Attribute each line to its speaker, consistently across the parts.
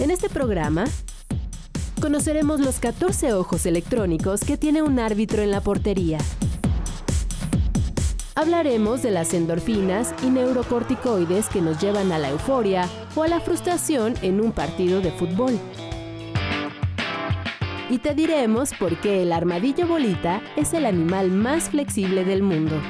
Speaker 1: En este programa conoceremos los 14 ojos electrónicos que tiene un árbitro en la portería. Hablaremos de las endorfinas y neurocorticoides que nos llevan a la euforia o a la frustración en un partido de fútbol. Y te diremos por qué el armadillo bolita es el animal más flexible del mundo.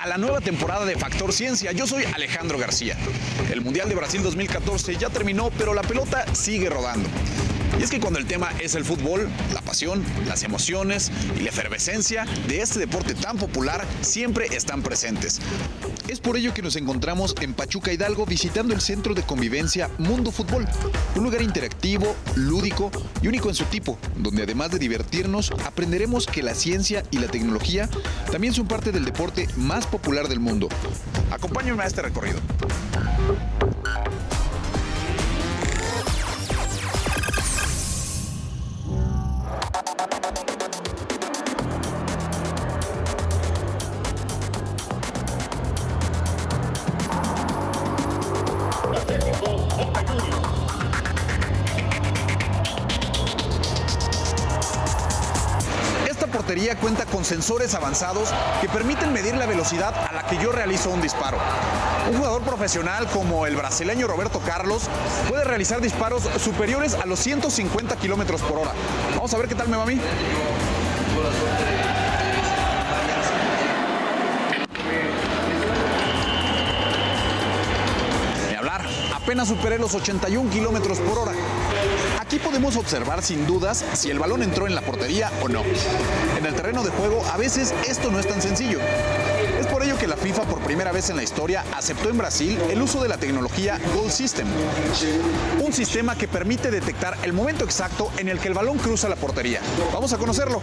Speaker 2: A la nueva temporada de Factor Ciencia. Yo soy Alejandro García. El Mundial de Brasil 2014 ya terminó, pero la pelota sigue rodando. Y es que cuando el tema es el fútbol, la pasión, las emociones y la efervescencia de este deporte tan popular siempre están presentes. Es por ello que nos encontramos en Pachuca Hidalgo visitando el centro de convivencia Mundo Fútbol, un lugar interactivo, lúdico y único en su tipo, donde además de divertirnos, aprenderemos que la ciencia y la tecnología también son parte del deporte más popular del mundo. Acompáñenme a este recorrido. Esta portería cuenta con sensores avanzados que permiten medir la velocidad a la que yo realizo un disparo. Un jugador profesional como el brasileño Roberto Carlos puede realizar disparos superiores a los 150 kilómetros por hora. Vamos a ver qué tal me va a mí. Ni hablar, apenas superé los 81 kilómetros por hora. Aquí podemos observar sin dudas si el balón entró en la portería o no. En el terreno de juego a veces esto no es tan sencillo. Es por ello que la FIFA por primera vez en la historia aceptó en Brasil el uso de la tecnología Goal System, un sistema que permite detectar el momento exacto en el que el balón cruza la portería. Vamos a conocerlo.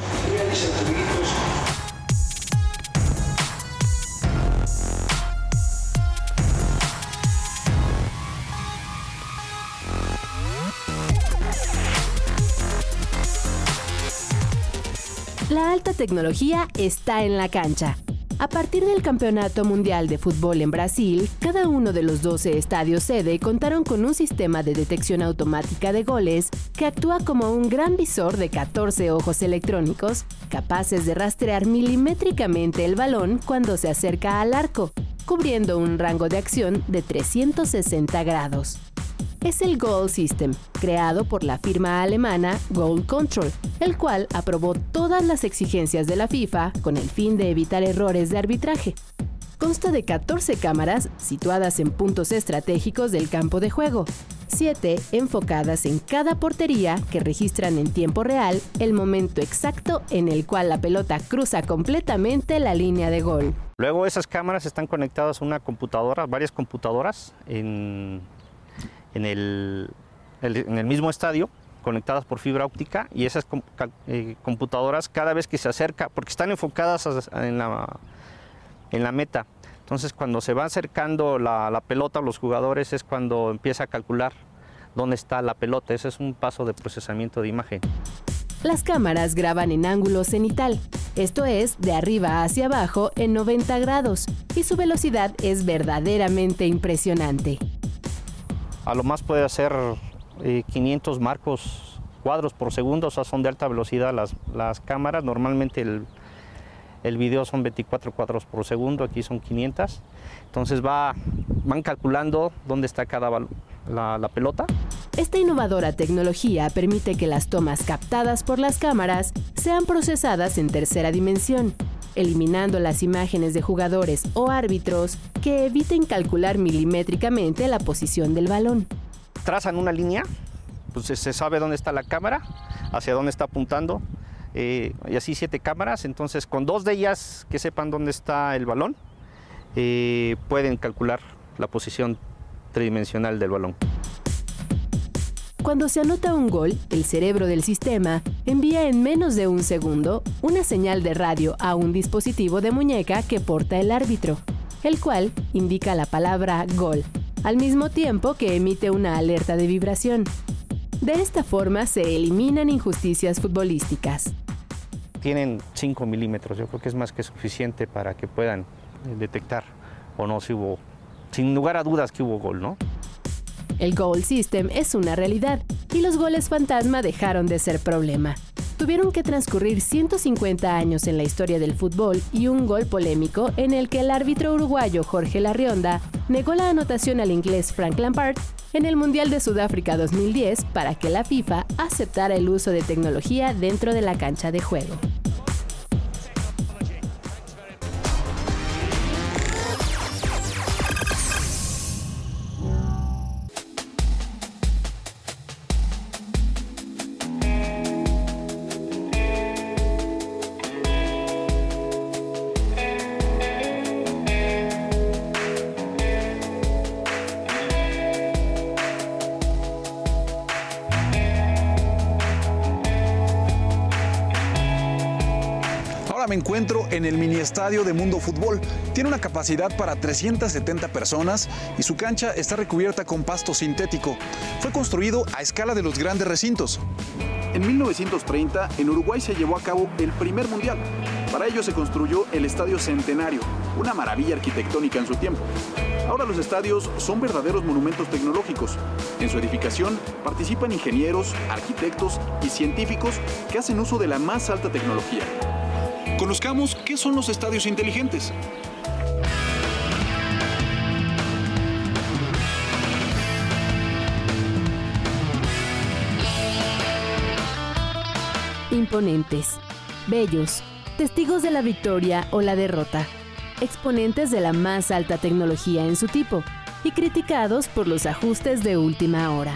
Speaker 1: Alta tecnología está en la cancha. A partir del Campeonato Mundial de Fútbol en Brasil, cada uno de los 12 estadios sede contaron con un sistema de detección automática de goles que actúa como un gran visor de 14 ojos electrónicos capaces de rastrear milimétricamente el balón cuando se acerca al arco, cubriendo un rango de acción de 360 grados es el Goal System, creado por la firma alemana Goal Control, el cual aprobó todas las exigencias de la FIFA con el fin de evitar errores de arbitraje. Consta de 14 cámaras situadas en puntos estratégicos del campo de juego, 7 enfocadas en cada portería que registran en tiempo real el momento exacto en el cual la pelota cruza completamente la línea de gol.
Speaker 3: Luego esas cámaras están conectadas a una computadora, varias computadoras en en el, en el mismo estadio, conectadas por fibra óptica, y esas eh, computadoras cada vez que se acerca, porque están enfocadas en la, en la meta, entonces cuando se va acercando la, la pelota a los jugadores es cuando empieza a calcular dónde está la pelota, ese es un paso de procesamiento de imagen.
Speaker 1: Las cámaras graban en ángulo cenital, esto es, de arriba hacia abajo en 90 grados, y su velocidad es verdaderamente impresionante
Speaker 3: a lo más puede hacer eh, 500 marcos cuadros por segundo, o sea, son de alta velocidad las, las cámaras. Normalmente el, el, video son 24 cuadros por segundo, aquí son 500. Entonces va, van calculando dónde está cada la, la pelota.
Speaker 1: Esta innovadora tecnología permite que las tomas captadas por las cámaras sean procesadas en tercera dimensión, eliminando las imágenes de jugadores o árbitros que eviten calcular milimétricamente la posición del balón.
Speaker 3: Trazan una línea, pues se sabe dónde está la cámara, hacia dónde está apuntando, eh, y así siete cámaras, entonces con dos de ellas que sepan dónde está el balón, eh, pueden calcular la posición tridimensional del balón.
Speaker 1: Cuando se anota un gol, el cerebro del sistema envía en menos de un segundo una señal de radio a un dispositivo de muñeca que porta el árbitro, el cual indica la palabra gol, al mismo tiempo que emite una alerta de vibración. De esta forma se eliminan injusticias futbolísticas.
Speaker 3: Tienen 5 milímetros, yo creo que es más que suficiente para que puedan eh, detectar o no si hubo, sin lugar a dudas que hubo gol, ¿no?
Speaker 1: El goal system es una realidad y los goles fantasma dejaron de ser problema. Tuvieron que transcurrir 150 años en la historia del fútbol y un gol polémico en el que el árbitro uruguayo Jorge Larrionda negó la anotación al inglés Frank Lampard en el Mundial de Sudáfrica 2010 para que la FIFA aceptara el uso de tecnología dentro de la cancha de juego.
Speaker 2: Me encuentro en el mini estadio de Mundo Fútbol. Tiene una capacidad para 370 personas y su cancha está recubierta con pasto sintético. Fue construido a escala de los grandes recintos. En 1930, en Uruguay se llevó a cabo el primer mundial. Para ello se construyó el Estadio Centenario, una maravilla arquitectónica en su tiempo. Ahora los estadios son verdaderos monumentos tecnológicos. En su edificación participan ingenieros, arquitectos y científicos que hacen uso de la más alta tecnología. Conozcamos qué son los estadios inteligentes.
Speaker 1: Imponentes, bellos, testigos de la victoria o la derrota, exponentes de la más alta tecnología en su tipo y criticados por los ajustes de última hora.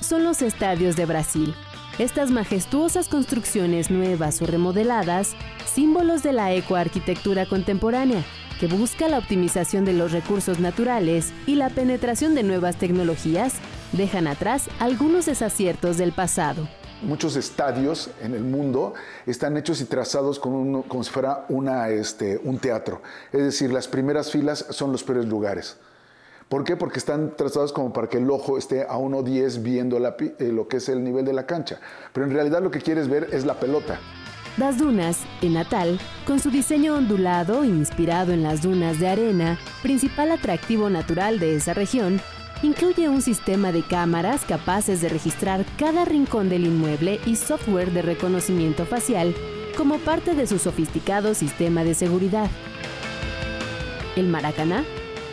Speaker 1: Son los estadios de Brasil. Estas majestuosas construcciones nuevas o remodeladas símbolos de la ecoarquitectura contemporánea, que busca la optimización de los recursos naturales y la penetración de nuevas tecnologías, dejan atrás algunos desaciertos del pasado.
Speaker 4: Muchos estadios en el mundo están hechos y trazados como, como si fuera una, este, un teatro. Es decir, las primeras filas son los peores lugares. ¿Por qué? Porque están trazados como para que el ojo esté a 1.10 viendo eh, lo que es el nivel de la cancha. Pero en realidad lo que quieres ver es la pelota.
Speaker 1: Las Dunas, en Natal, con su diseño ondulado inspirado en las dunas de arena, principal atractivo natural de esa región, incluye un sistema de cámaras capaces de registrar cada rincón del inmueble y software de reconocimiento facial como parte de su sofisticado sistema de seguridad. El Maracaná,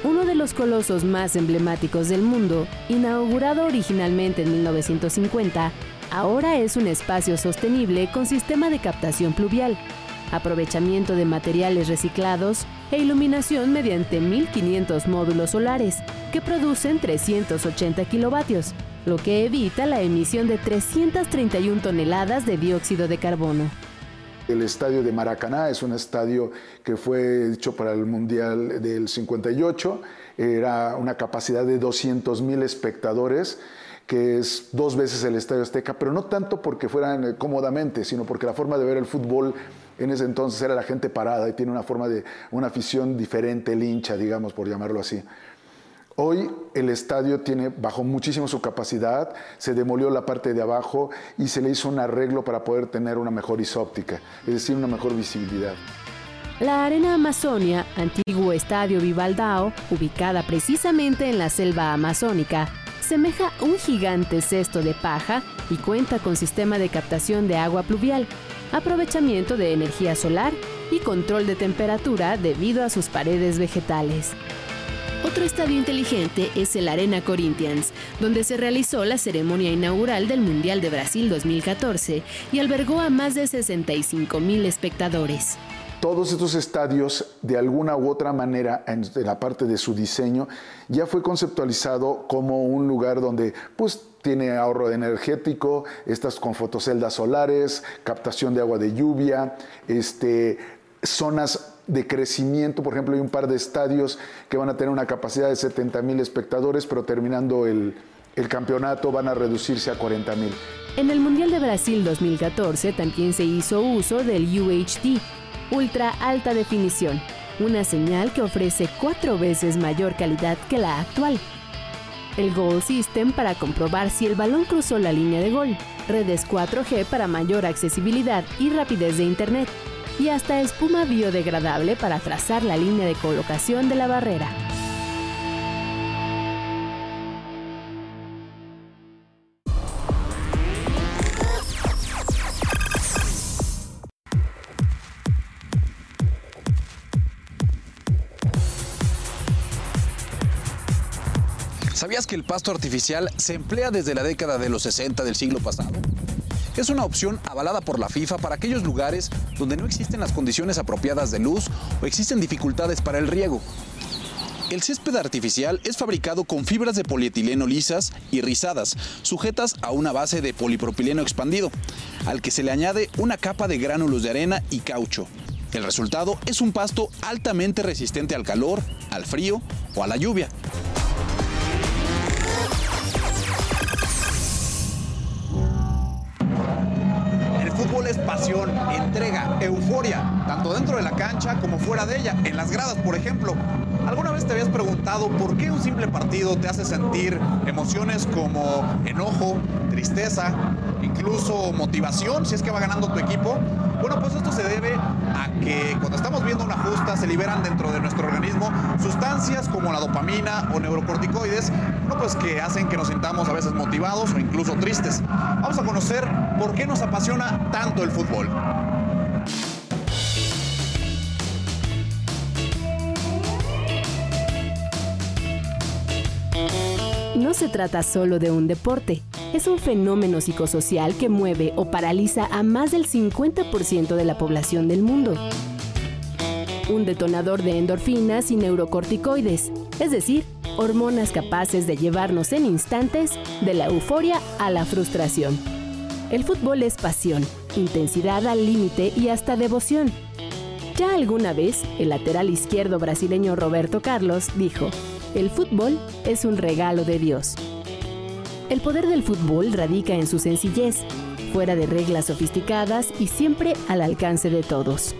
Speaker 1: uno de los colosos más emblemáticos del mundo, inaugurado originalmente en 1950, ahora es un espacio sostenible con sistema de captación pluvial, aprovechamiento de materiales reciclados e iluminación mediante 1.500 módulos solares que producen 380 kilovatios, lo que evita la emisión de 331 toneladas de dióxido de carbono.
Speaker 4: El estadio de Maracaná es un estadio que fue hecho para el Mundial del 58, era una capacidad de 200.000 espectadores que es dos veces el Estadio Azteca, pero no tanto porque fueran eh, cómodamente, sino porque la forma de ver el fútbol en ese entonces era la gente parada y tiene una forma de una afición diferente, el hincha, digamos, por llamarlo así. Hoy el estadio tiene bajo muchísimo su capacidad, se demolió la parte de abajo y se le hizo un arreglo para poder tener una mejor isóptica, es decir, una mejor visibilidad.
Speaker 1: La Arena Amazonia, antiguo estadio Vivaldao, ubicada precisamente en la selva amazónica, semeja un gigante cesto de paja y cuenta con sistema de captación de agua pluvial, aprovechamiento de energía solar y control de temperatura debido a sus paredes vegetales. Otro estadio inteligente es el Arena Corinthians, donde se realizó la ceremonia inaugural del Mundial de Brasil 2014 y albergó a más de 65 mil espectadores.
Speaker 4: Todos estos estadios, de alguna u otra manera, en, la parte de su diseño, ya fue conceptualizado como un lugar donde pues, tiene ahorro energético, estas con fotoceldas solares, captación de agua de lluvia, este, zonas de crecimiento. Por ejemplo, hay un par de estadios que van a tener una capacidad de 70 mil espectadores, pero terminando el, el campeonato van a reducirse a 40 mil.
Speaker 1: En el Mundial de Brasil 2014 también se hizo uso del UHD, Ultra Alta Definición, una señal que ofrece cuatro veces mayor calidad que la actual. El Goal System para comprobar si el balón cruzó la línea de gol, redes 4G para mayor accesibilidad y rapidez de Internet, y hasta espuma biodegradable para trazar la línea de colocación de la barrera.
Speaker 2: ¿Sabías que el pasto artificial se emplea desde la década de los 60 del siglo pasado? Es una opción avalada por la FIFA para aquellos lugares donde no existen las condiciones apropiadas de luz o existen dificultades para el riego. El césped artificial es fabricado con fibras de polietileno lisas y rizadas, sujetas a una base de polipropileno expandido, al que se le añade una capa de gránulos de arena y caucho. El resultado es un pasto altamente resistente al calor, al frío o a la lluvia. Euforia, tanto dentro de la cancha como fuera de ella, en las gradas, por ejemplo. ¿Alguna vez te habías preguntado por qué un simple partido te hace sentir emociones como enojo, tristeza, incluso motivación si es que va ganando tu equipo? Bueno, pues esto se debe a que cuando estamos viendo una justa se liberan dentro de nuestro organismo sustancias como la dopamina o neurocorticoides, no pues que hacen que nos sintamos a veces motivados o incluso tristes. Vamos a conocer por qué nos apasiona tanto el fútbol.
Speaker 1: No se trata solo de un deporte, es un fenómeno psicosocial que mueve o paraliza a más del 50% de la población del mundo. Un detonador de endorfinas y neurocorticoides, es decir, hormonas capaces de llevarnos en instantes de la euforia a la frustración. El fútbol es pasión, intensidad al límite y hasta devoción. Ya alguna vez, el lateral izquierdo brasileño Roberto Carlos dijo, el fútbol es un regalo de Dios. El poder del fútbol radica en su sencillez, fuera de reglas sofisticadas y siempre al alcance de todos.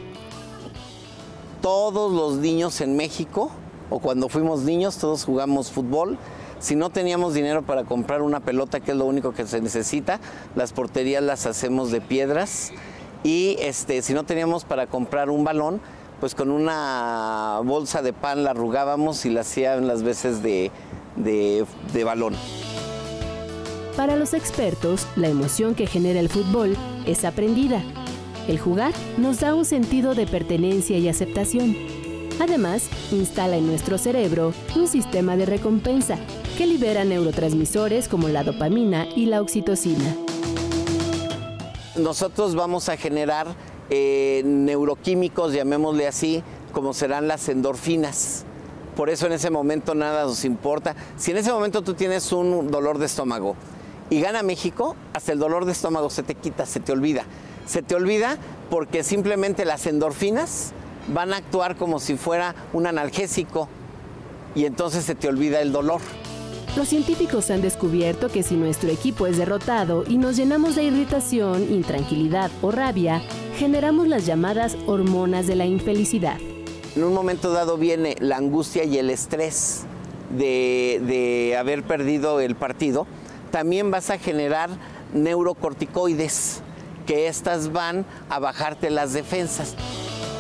Speaker 5: Todos los niños en México, o cuando fuimos niños, todos jugamos fútbol. Si no teníamos dinero para comprar una pelota, que es lo único que se necesita, las porterías las hacemos de piedras. Y este, si no teníamos para comprar un balón, pues con una bolsa de pan la arrugábamos y la hacían las veces de, de, de balón.
Speaker 1: Para los expertos, la emoción que genera el fútbol es aprendida. El jugar nos da un sentido de pertenencia y aceptación. Además, instala en nuestro cerebro un sistema de recompensa que libera neurotransmisores como la dopamina y la oxitocina.
Speaker 5: Nosotros vamos a generar eh, neuroquímicos, llamémosle así, como serán las endorfinas. Por eso en ese momento nada nos importa. Si en ese momento tú tienes un dolor de estómago y gana México, hasta el dolor de estómago se te quita, se te olvida. Se te olvida porque simplemente las endorfinas van a actuar como si fuera un analgésico y entonces se te olvida el dolor.
Speaker 1: Los científicos han descubierto que si nuestro equipo es derrotado y nos llenamos de irritación, intranquilidad o rabia, generamos las llamadas hormonas de la infelicidad.
Speaker 5: En un momento dado viene la angustia y el estrés de, haber perdido el partido. También vas a generar neurocorticoides, que estas van a bajarte las defensas.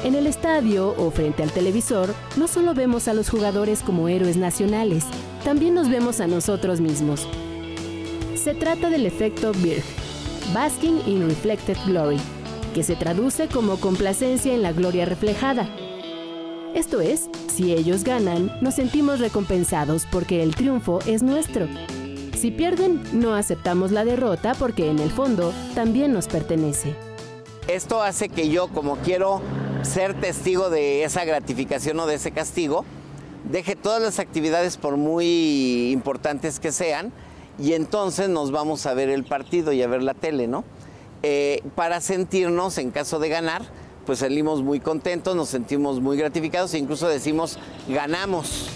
Speaker 1: En el estadio o frente al televisor, no solo vemos a los jugadores como héroes nacionales, también nos vemos a nosotros mismos. Se trata del efecto Birk, Basking in Reflected Glory, que se traduce como complacencia en la gloria reflejada. Esto es, si ellos ganan, nos sentimos recompensados porque el triunfo es nuestro. Si pierden, no aceptamos la derrota porque en el fondo también nos pertenece.
Speaker 5: Esto hace que yo, como quiero ser testigo de esa gratificación o de ese castigo, deje todas las actividades por muy importantes que sean y entonces nos vamos a ver el partido y a ver la tele, ¿no? Eh, para sentirnos, en caso de ganar, pues salimos muy contentos, nos sentimos muy gratificados e incluso decimos, ganamos.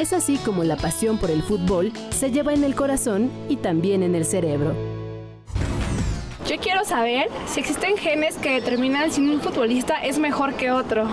Speaker 1: Es así como la pasión por el fútbol se lleva en el corazón y también en el cerebro.
Speaker 6: Yo quiero saber si existen genes que determinan si un futbolista es mejor que otro.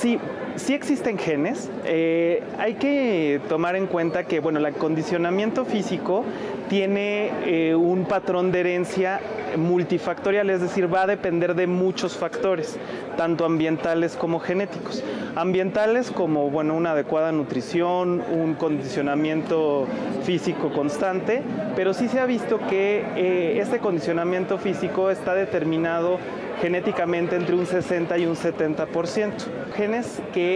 Speaker 7: Sí, sí existen genes. Eh, hay que tomar en cuenta que bueno, el acondicionamiento físico tiene eh, un patrón de herencia multifactorial, es decir, va a depender de muchos factores, tanto ambientales como genéticos. Ambientales como bueno, una adecuada nutrición, un condicionamiento físico constante, pero sí se ha visto que eh, este condicionamiento físico está determinado genéticamente entre un 60 y un 70%. Genes que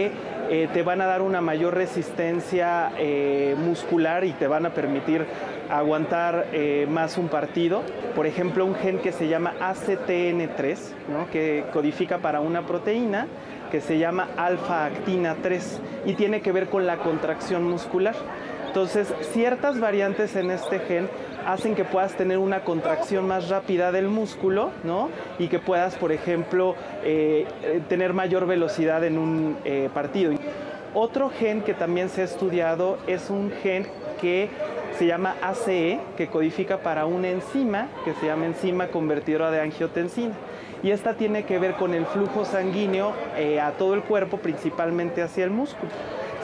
Speaker 7: eh, te van a dar una mayor resistencia eh, muscular y te van a permitir aguantar eh, más un partido. Por ejemplo, un gen que se llama ACTN3, que codifica para una proteína que se llama alfa-actina 3 y tiene que ver con la contracción muscular. Entonces, ciertas variantes en este gen hacen que puedas tener una contracción más rápida del músculo, ¿no? Y que puedas, por ejemplo, eh, eh, tener mayor velocidad en un eh, partido. Otro gen que también se ha estudiado es un gen que se llama ACE, que codifica para una enzima que se llama enzima convertidora de angiotensina. Y esta tiene que ver con el flujo sanguíneo a todo el cuerpo, principalmente hacia el músculo.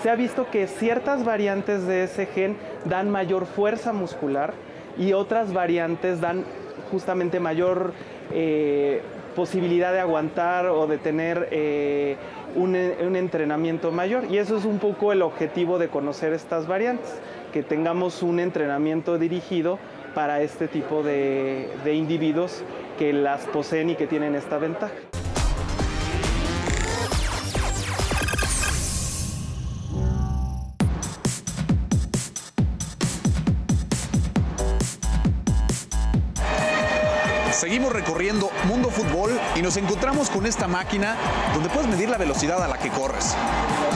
Speaker 7: Se ha visto que ciertas variantes de ese gen dan mayor fuerza muscular, y otras variantes dan justamente mayor eh, posibilidad de aguantar o de tener eh, un, entrenamiento mayor. Y eso es un poco el objetivo de conocer estas variantes, que tengamos un entrenamiento dirigido para este tipo de individuos que las poseen y que tienen esta ventaja.
Speaker 2: Recorriendo Mundo Fútbol y nos encontramos con esta máquina donde puedes medir la velocidad a la que corres.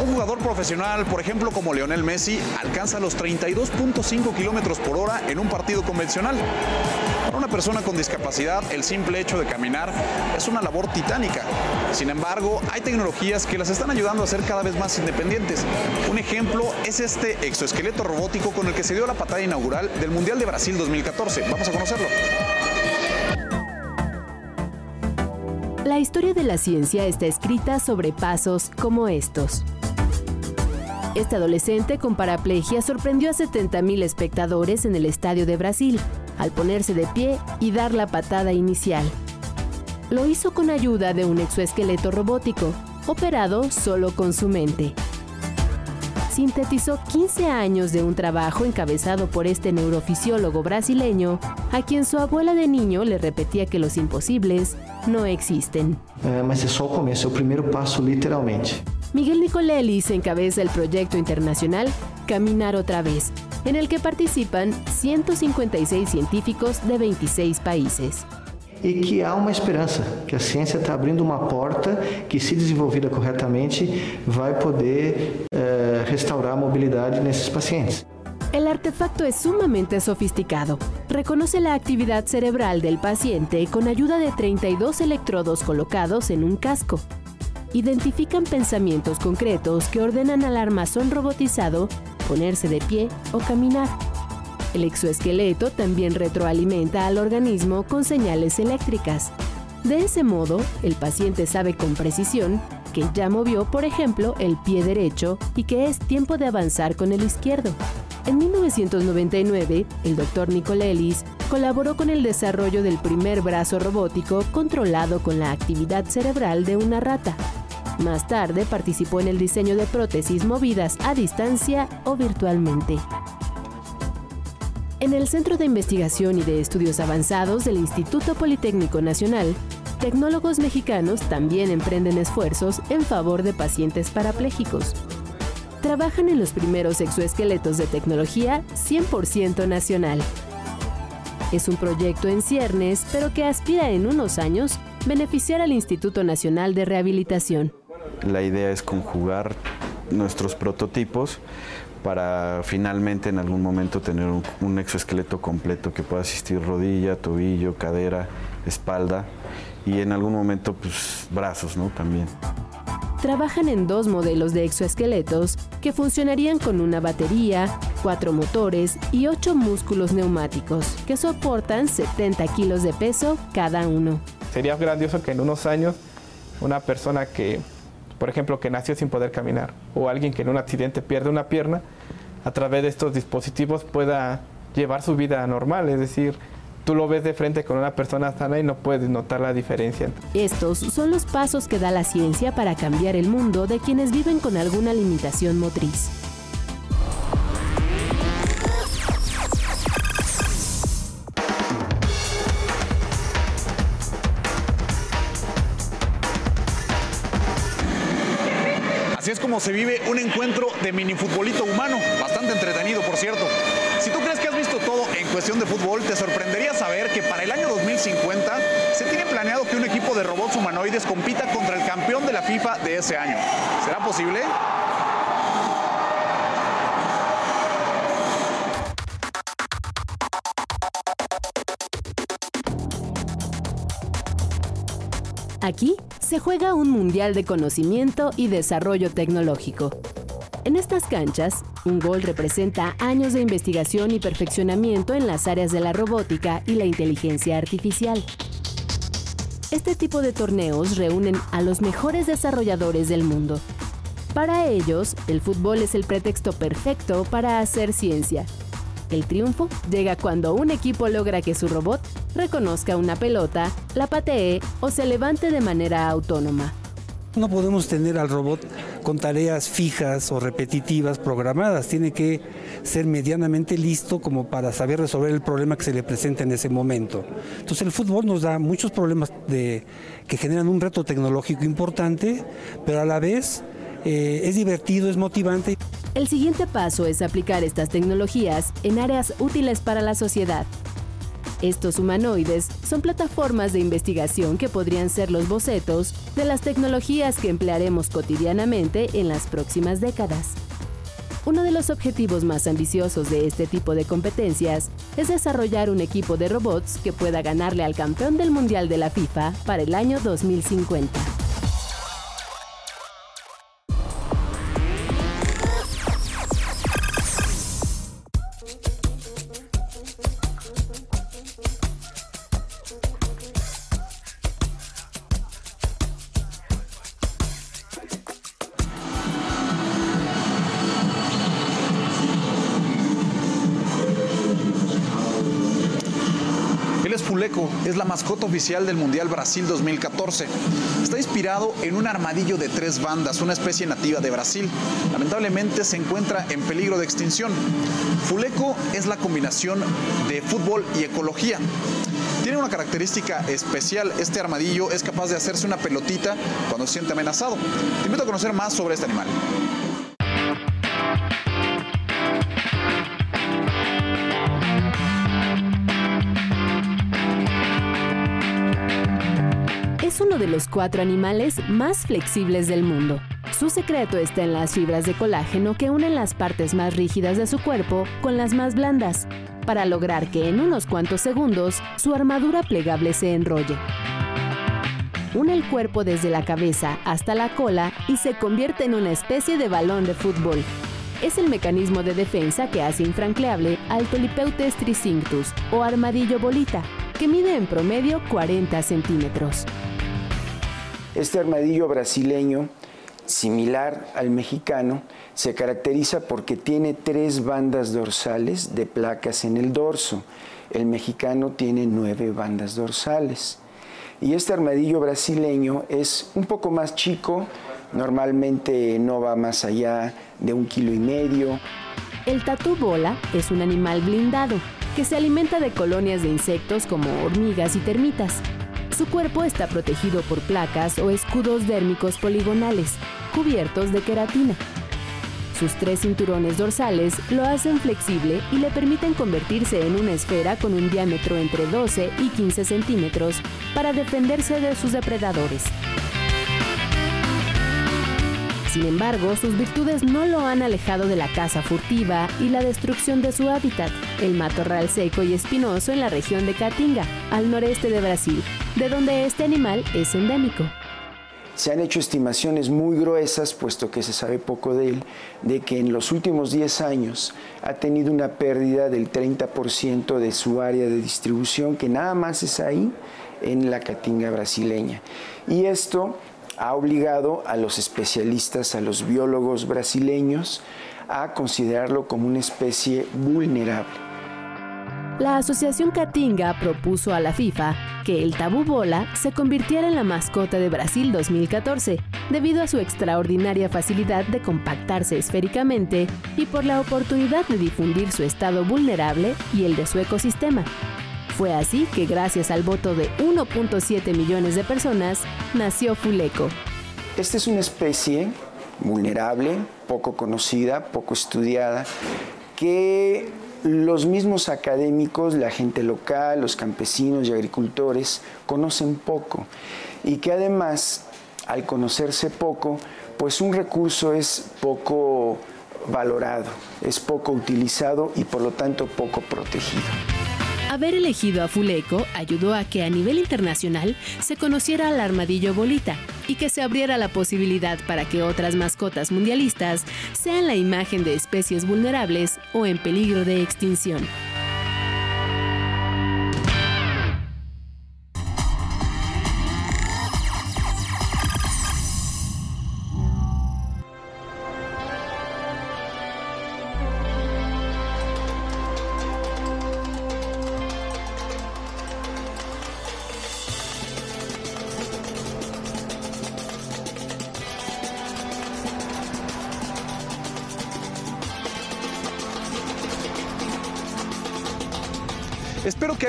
Speaker 2: Un jugador profesional, por ejemplo como Leonel Messi, alcanza los 32.5 kilómetros por hora en un partido convencional. Para una persona con discapacidad, el simple hecho de caminar es una labor titánica. Sin embargo, hay tecnologías que las están ayudando a ser cada vez más independientes. Un ejemplo es este exoesqueleto robótico con el que se dio la patada inaugural del Mundial de Brasil 2014. Vamos a conocerlo.
Speaker 1: La historia de la ciencia está escrita sobre pasos como estos. Este adolescente con paraplegia sorprendió a 70.000 espectadores en el Estadio de Brasil al ponerse de pie y dar la patada inicial. Lo hizo con ayuda de un exoesqueleto robótico, operado solo con su mente sintetizó 15 años de un trabajo encabezado por este neurofisiólogo brasileño, a quien su abuela de niño le repetía que los imposibles no existen.
Speaker 8: Eh, mas es só o começo, el primer paso literalmente.
Speaker 1: Miguel Nicolelis encabeza el proyecto internacional Caminar otra vez, en el que participan 156 científicos de 26 países.
Speaker 8: E que há uma esperança, que a ciência está abrindo uma porta que, se desenvolvida corretamente, vai poder eh, restaurar a mobilidade nesses pacientes.
Speaker 1: El artefacto es sumamente sofisticado. Reconoce la actividad cerebral del paciente con ayuda de 32 electrodos colocados en un casco. Identifican pensamientos concretos que ordenan al armazón robotizado ponerse de pie o caminar. El exoesqueleto también retroalimenta al organismo con señales eléctricas. De ese modo, el paciente sabe con precisión que ya movió, por ejemplo, el pie derecho y que es tiempo de avanzar con el izquierdo. En 1999, el doctor Nicolelis colaboró con el desarrollo del primer brazo robótico controlado con la actividad cerebral de una rata. Más tarde participó en el diseño de prótesis movidas a distancia o virtualmente. En el Centro de Investigación y de Estudios Avanzados del Instituto Politécnico Nacional, tecnólogos mexicanos también emprenden esfuerzos en favor de pacientes parapléjicos. Trabajan en los primeros exoesqueletos de tecnología 100% nacional. Es un proyecto en ciernes, pero que aspira en unos años beneficiar al Instituto Nacional de Rehabilitación.
Speaker 9: La idea es conjugar nuestros prototipos para finalmente en algún momento tener un, exoesqueleto completo que pueda asistir rodilla, tobillo, cadera, espalda y en algún momento pues brazos, ¿no? También.
Speaker 1: Trabajan en dos modelos de exoesqueletos que funcionarían con una batería, cuatro motores y ocho músculos neumáticos que soportan 70 kilos de peso cada uno.
Speaker 10: Sería grandioso que en unos años una persona que, por ejemplo, que nació sin poder caminar o alguien que en un accidente pierde una pierna, a través de estos dispositivos pueda llevar su vida normal, es decir, tú lo ves de frente con una persona sana y no puedes notar la diferencia.
Speaker 1: Estos son los pasos que da la ciencia para cambiar el mundo de quienes viven con alguna limitación motriz.
Speaker 2: Se vive un encuentro de minifutbolito humano, bastante entretenido por cierto. Si tú crees que has visto todo en cuestión de fútbol, te sorprendería saber que para el año 2050 se tiene planeado que un equipo de robots humanoides compita contra el campeón de la FIFA de ese año. ¿Será posible?
Speaker 1: Aquí se juega un mundial de conocimiento y desarrollo tecnológico. En estas canchas, un gol representa años de investigación y perfeccionamiento en las áreas de la robótica y la inteligencia artificial. Este tipo de torneos reúnen a los mejores desarrolladores del mundo. Para ellos, el fútbol es el pretexto perfecto para hacer ciencia. El triunfo llega cuando un equipo logra que su robot reconozca una pelota, la patee o se levante de manera autónoma.
Speaker 11: No podemos tener al robot con tareas fijas o repetitivas programadas. Tiene que ser medianamente listo como para saber resolver el problema que se le presenta en ese momento. Entonces el fútbol nos da muchos problemas que generan un reto tecnológico importante, pero a la vez eh, es divertido, es motivante.
Speaker 1: El siguiente paso es aplicar estas tecnologías en áreas útiles para la sociedad. Estos humanoides son plataformas de investigación que podrían ser los bocetos de las tecnologías que emplearemos cotidianamente en las próximas décadas. Uno de los objetivos más ambiciosos de este tipo de competencias es desarrollar un equipo de robots que pueda ganarle al campeón del Mundial de la FIFA para el año 2050.
Speaker 2: Es la mascota oficial del Mundial Brasil 2014. Está inspirado en un armadillo de tres bandas, una especie nativa de Brasil. Lamentablemente se encuentra en peligro de extinción. Fuleco es la combinación de fútbol y ecología. Tiene una característica especial, este armadillo es capaz de hacerse una pelotita cuando se siente amenazado. Te invito a conocer más sobre este animal.
Speaker 1: Es uno de los cuatro animales más flexibles del mundo. Su secreto está en las fibras de colágeno que unen las partes más rígidas de su cuerpo con las más blandas, para lograr que en unos cuantos segundos su armadura plegable se enrolle. Une el cuerpo desde la cabeza hasta la cola y se convierte en una especie de balón de fútbol. Es el mecanismo de defensa que hace infranqueable al Tolipeutes tricinctus o armadillo bolita, que mide en promedio 40 centímetros.
Speaker 12: Este armadillo brasileño, similar al mexicano, se caracteriza porque tiene tres bandas dorsales de placas en el dorso. El mexicano tiene nueve bandas dorsales. Y este armadillo brasileño es un poco más chico, normalmente no va más allá de un kilo y medio.
Speaker 1: El tatú bola es un animal blindado que se alimenta de colonias de insectos como hormigas y termitas. Su cuerpo está protegido por placas o escudos dérmicos poligonales, cubiertos de queratina. Sus tres cinturones dorsales lo hacen flexible y le permiten convertirse en una esfera con un diámetro entre 12 y 15 centímetros para defenderse de sus depredadores. Sin embargo, sus virtudes no lo han alejado de la caza furtiva y la destrucción de su hábitat, el matorral seco y espinoso en la región de Caatinga, al noreste de Brasil, de donde este animal es endémico.
Speaker 12: Se han hecho estimaciones muy gruesas, puesto que se sabe poco de él, de que en los últimos 10 años ha tenido una pérdida del 30% de su área de distribución, que nada más es ahí, en la caatinga brasileña. Y esto ha obligado a los especialistas, a los biólogos brasileños, a considerarlo como una especie vulnerable.
Speaker 1: La Asociación Caatinga propuso a la FIFA que el tabú bola se convirtiera en la mascota de Brasil 2014, debido a su extraordinaria facilidad de compactarse esféricamente y por la oportunidad de difundir su estado vulnerable y el de su ecosistema. Fue así que gracias al voto de 1.7 millones de personas, nació Fuleco.
Speaker 12: Esta es una especie vulnerable, poco conocida, poco estudiada, que los mismos académicos, la gente local, los campesinos y agricultores conocen poco y que además, al conocerse poco, pues un recurso es poco valorado, es poco utilizado y por lo tanto poco protegido.
Speaker 1: Haber elegido a Fuleco ayudó a que a nivel internacional se conociera al armadillo bolita y que se abriera la posibilidad para que otras mascotas mundialistas sean la imagen de especies vulnerables o en peligro de extinción.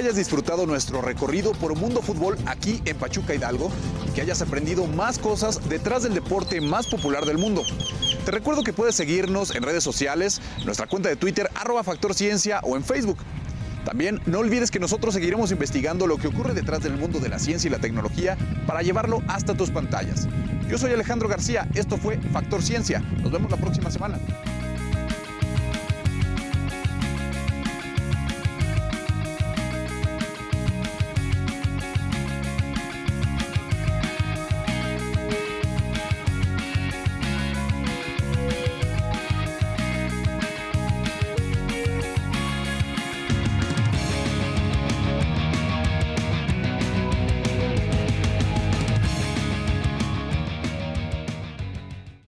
Speaker 2: Hayas disfrutado nuestro recorrido por Mundo Fútbol aquí en Pachuca Hidalgo y que hayas aprendido más cosas detrás del deporte más popular del mundo. Te recuerdo que puedes seguirnos en redes sociales, nuestra cuenta de Twitter, arroba o en Facebook. También no olvides que nosotros seguiremos investigando lo que ocurre detrás del mundo de la ciencia y la tecnología para llevarlo hasta tus pantallas. Yo soy Alejandro García, esto fue Factor Ciencia. Nos vemos la próxima semana.